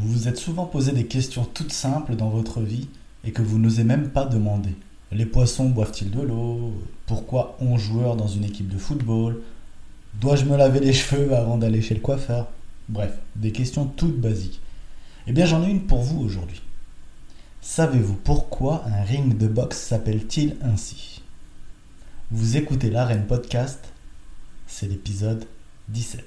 Vous vous êtes souvent posé des questions toutes simples dans votre vie et que vous n'osez même pas demander. Les poissons boivent-ils de l'eau? Pourquoi 11 joueurs dans une équipe de football? Dois-je me laver les cheveux avant d'aller chez le coiffeur? Bref, des questions toutes basiques. Eh bien j'en ai une pour vous aujourd'hui. Savez-vous pourquoi un ring de boxe s'appelle-t-il ainsi? Vous écoutez l'Arène Podcast, c'est l'épisode 17.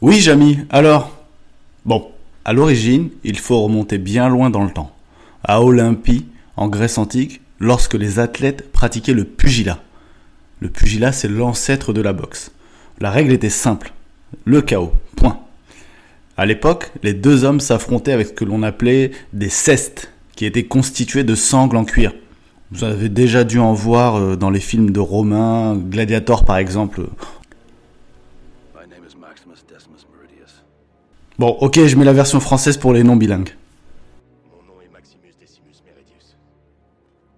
Oui, Jamy, alors Bon, à l'origine, il faut remonter bien loin dans le temps. À Olympie, en Grèce antique, lorsque les athlètes pratiquaient le pugilat. Le pugilat, c'est l'ancêtre de la boxe. La règle était simple. Le chaos. Point. À l'époque, les deux hommes s'affrontaient avec ce que l'on appelait des cestes, qui étaient constitués de sangles en cuir. Vous avez déjà dû en voir euh, dans les films de Romains, Gladiator par exemple, Bon, ok, je mets la version française pour les non bilingues. Mon nom est Maximus Decimus Meridius,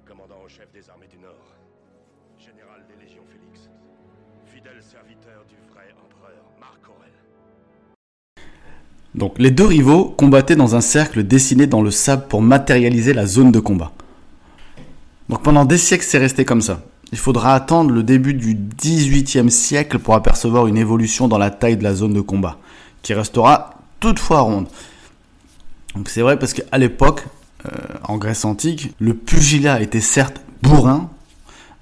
commandant en chef des armées du Nord, général des légions Félix, fidèle serviteur du vrai empereur Marc Aurel. Donc, les deux rivaux combattaient dans un cercle dessiné dans le sable pour matérialiser la zone de combat. Donc, pendant des siècles, c'est resté comme ça. Il faudra attendre le début du XVIIIe siècle pour apercevoir une évolution dans la taille de la zone de combat, qui restera toutefois ronde. Donc c'est vrai parce qu'à l'époque, euh, en Grèce antique, le pugilat était certes bourrin,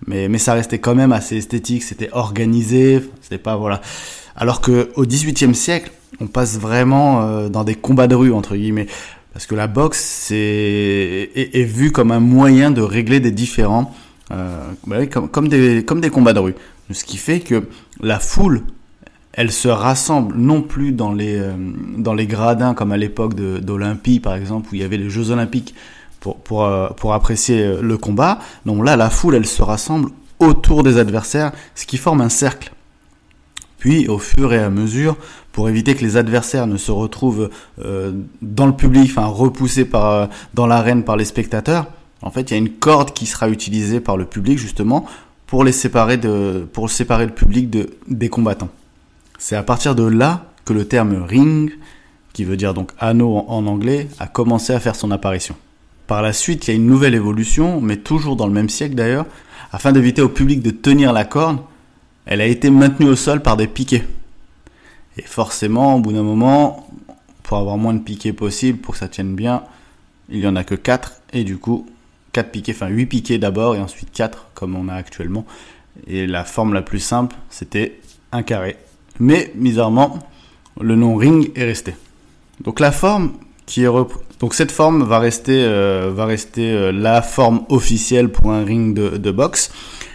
mais, mais ça restait quand même assez esthétique, c'était organisé, c'était pas voilà. Alors que au XVIIIe siècle, on passe vraiment euh, dans des combats de rue entre guillemets, parce que la boxe est, est vue comme un moyen de régler des différends, euh, bah comme, comme des comme des combats de rue. Ce qui fait que la foule elle se rassemble non plus dans les, euh, dans les gradins comme à l'époque d'Olympie par exemple où il y avait les Jeux Olympiques pour, pour, euh, pour apprécier euh, le combat. Donc là, la foule, elle se rassemble autour des adversaires, ce qui forme un cercle. Puis, au fur et à mesure, pour éviter que les adversaires ne se retrouvent dans le public, enfin repoussés par, dans l'arène par les spectateurs, en fait, il y a une corde qui sera utilisée par le public justement pour les séparer de, pour séparer le public de, des combattants. C'est à partir de là que le terme ring, qui veut dire donc anneau en anglais, a commencé à faire son apparition. Par la suite, il y a une nouvelle évolution, mais toujours dans le même siècle d'ailleurs, afin d'éviter au public de tenir la corde, elle a été maintenue au sol par des piquets. Et forcément, au bout d'un moment, pour avoir moins de piquets possible, pour que ça tienne bien, il y en a que 4, et du coup, 4 piquets, enfin 8 piquets d'abord, et ensuite 4, comme on a actuellement. Et la forme la plus simple, c'était un carré mais bizarrement, le nom ring est resté. Donc la forme qui est donc cette forme va rester euh, va rester euh, la forme officielle pour un ring de, de boxe.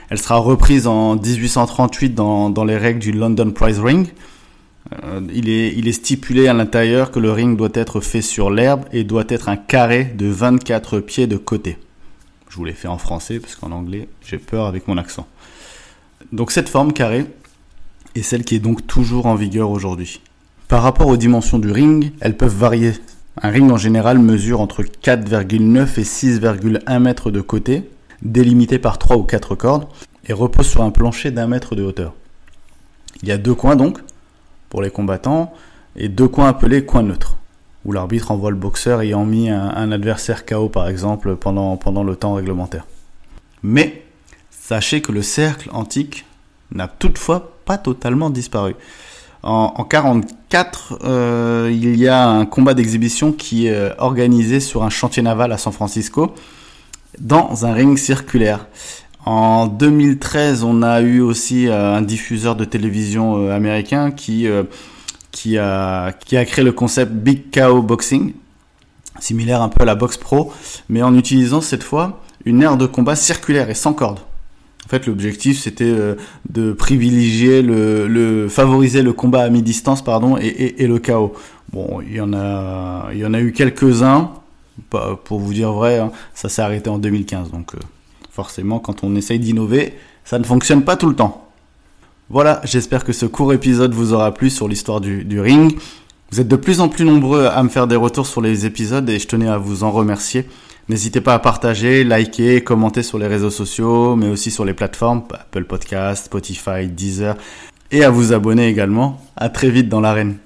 Elle sera reprise en 1838 dans, dans les règles du London Prize Ring. Euh, il, est, il est stipulé à l'intérieur que le ring doit être fait sur l'herbe et doit être un carré de 24 pieds de côté. Je vous l'ai fait en français parce qu'en anglais j'ai peur avec mon accent. Donc cette forme carrée, et celle qui est donc toujours en vigueur aujourd'hui. Par rapport aux dimensions du ring, elles peuvent varier. Un ring en général mesure entre 4,9 et 6,1 mètres de côté, délimité par 3 ou 4 cordes, et repose sur un plancher d'un mètre de hauteur. Il y a deux coins donc, pour les combattants, et deux coins appelés coins neutres, où l'arbitre envoie le boxeur ayant mis un, adversaire KO par exemple pendant, pendant le temps réglementaire. Mais sachez que le cercle antique n'a toutefois pas totalement disparu. En, en 44, euh, il y a un combat d'exhibition qui est euh, organisé sur un chantier naval à San Francisco dans un ring circulaire. En 2013, on a eu aussi euh, un diffuseur de télévision américain qui qui a qui a créé le concept Big Cow Boxing, similaire un peu à la boxe pro, mais en utilisant cette fois une aire de combat circulaire et sans corde. En fait, l'objectif c'était euh, de privilégier le, le, favoriser le combat à mi-distance, pardon, et, et, et, le chaos. Bon, il y en a, il y en a eu quelques-uns. Pour vous dire vrai, hein, ça s'est arrêté en 2015. Donc, euh, forcément, quand on essaye d'innover, ça ne fonctionne pas tout le temps. Voilà, j'espère que ce court épisode vous aura plu sur l'histoire du, du ring. Vous êtes de plus en plus nombreux à me faire des retours sur les épisodes et je tenais à vous en remercier. N'hésitez pas à partager, liker, commenter sur les réseaux sociaux, mais aussi sur les plateformes Apple Podcast, Spotify, Deezer, et à vous abonner également. À très vite dans l'arène.